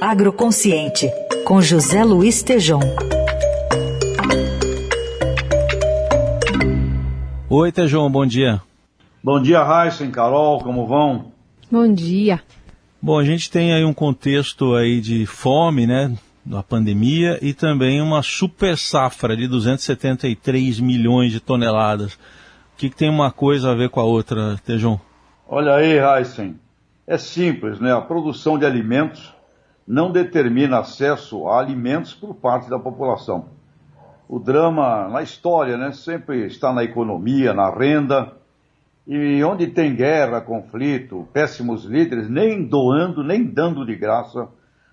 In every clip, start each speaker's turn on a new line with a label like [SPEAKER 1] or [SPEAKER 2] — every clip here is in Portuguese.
[SPEAKER 1] Agroconsciente, com José Luiz Tejom.
[SPEAKER 2] Oi, Tejom, bom dia.
[SPEAKER 3] Bom dia, Raíssa e Carol, como vão?
[SPEAKER 4] Bom dia.
[SPEAKER 2] Bom, a gente tem aí um contexto aí de fome, né, da pandemia e também uma super safra de 273 milhões de toneladas. O que, que tem uma coisa a ver com a outra, Tejão?
[SPEAKER 3] Olha aí, Heisen. É simples, né? A produção de alimentos não determina acesso a alimentos por parte da população. O drama na história, né, sempre está na economia, na renda, e onde tem guerra, conflito, péssimos líderes, nem doando, nem dando de graça,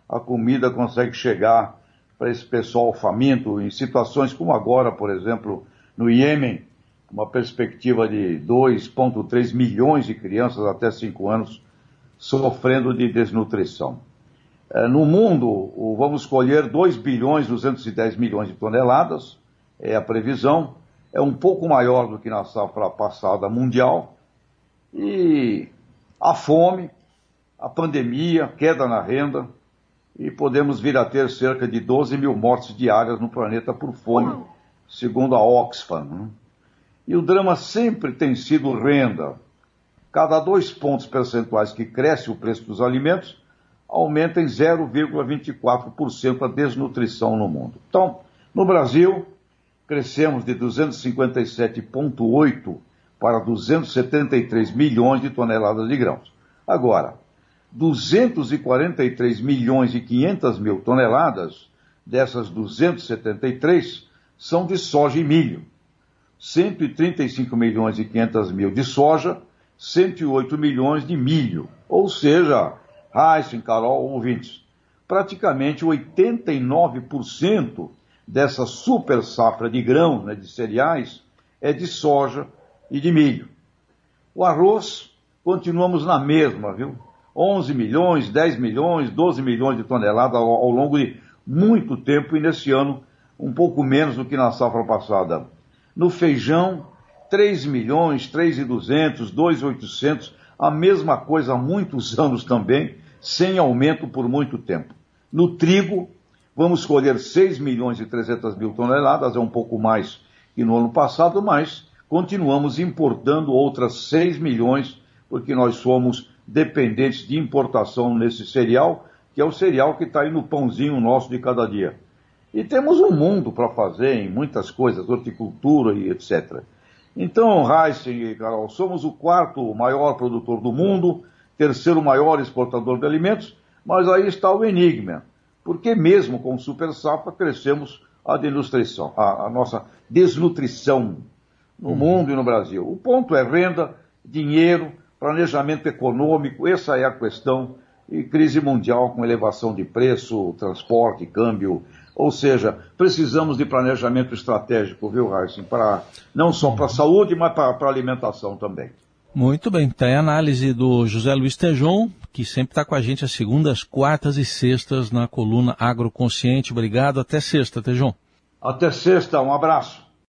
[SPEAKER 3] a comida consegue chegar para esse pessoal faminto, em situações como agora, por exemplo, no Iêmen, uma perspectiva de 2,3 milhões de crianças até 5 anos sofrendo de desnutrição. É, no mundo, vamos colher 2 bilhões 210 milhões de toneladas, é a previsão, é um pouco maior do que na safra passada mundial, e a fome, a pandemia, queda na renda, e podemos vir a ter cerca de 12 mil mortes diárias no planeta por fome, segundo a Oxfam. Né? E o drama sempre tem sido renda. Cada dois pontos percentuais que cresce o preço dos alimentos, aumenta em 0,24% a desnutrição no mundo. Então, no Brasil, crescemos de 257,8 para 273 milhões de toneladas de grãos. Agora, 243 milhões e 500 mil toneladas dessas 273 são de soja e milho. 135 milhões e 500 mil de soja, 108 milhões de milho. Ou seja, Heisen, Carol, ouvintes, praticamente 89% dessa super safra de grão, né, de cereais, é de soja e de milho. O arroz, continuamos na mesma, viu? 11 milhões, 10 milhões, 12 milhões de toneladas ao, ao longo de muito tempo e nesse ano um pouco menos do que na safra passada. No feijão, 3 milhões, 3,200, 2,800, a mesma coisa há muitos anos também, sem aumento por muito tempo. No trigo, vamos colher 6 milhões e 300 mil toneladas, é um pouco mais que no ano passado, mas continuamos importando outras 6 milhões, porque nós somos dependentes de importação nesse cereal, que é o cereal que está aí no pãozinho nosso de cada dia. E temos um mundo para fazer em muitas coisas, horticultura e etc. Então, Heisen e Carol, somos o quarto maior produtor do mundo, terceiro maior exportador de alimentos, mas aí está o enigma. Porque mesmo com super safra crescemos a desnutrição, a, a nossa desnutrição no uhum. mundo e no Brasil. O ponto é renda, dinheiro, planejamento econômico, essa é a questão, e crise mundial com elevação de preço, transporte, câmbio, ou seja, precisamos de planejamento estratégico, viu, Raíssa, para não só para a saúde, mas para a alimentação também.
[SPEAKER 2] Muito bem, tem a análise do José Luiz Tejon, que sempre está com a gente às segundas, quartas e sextas na coluna Agroconsciente. Obrigado, até sexta, Tejon.
[SPEAKER 3] Até sexta, um abraço.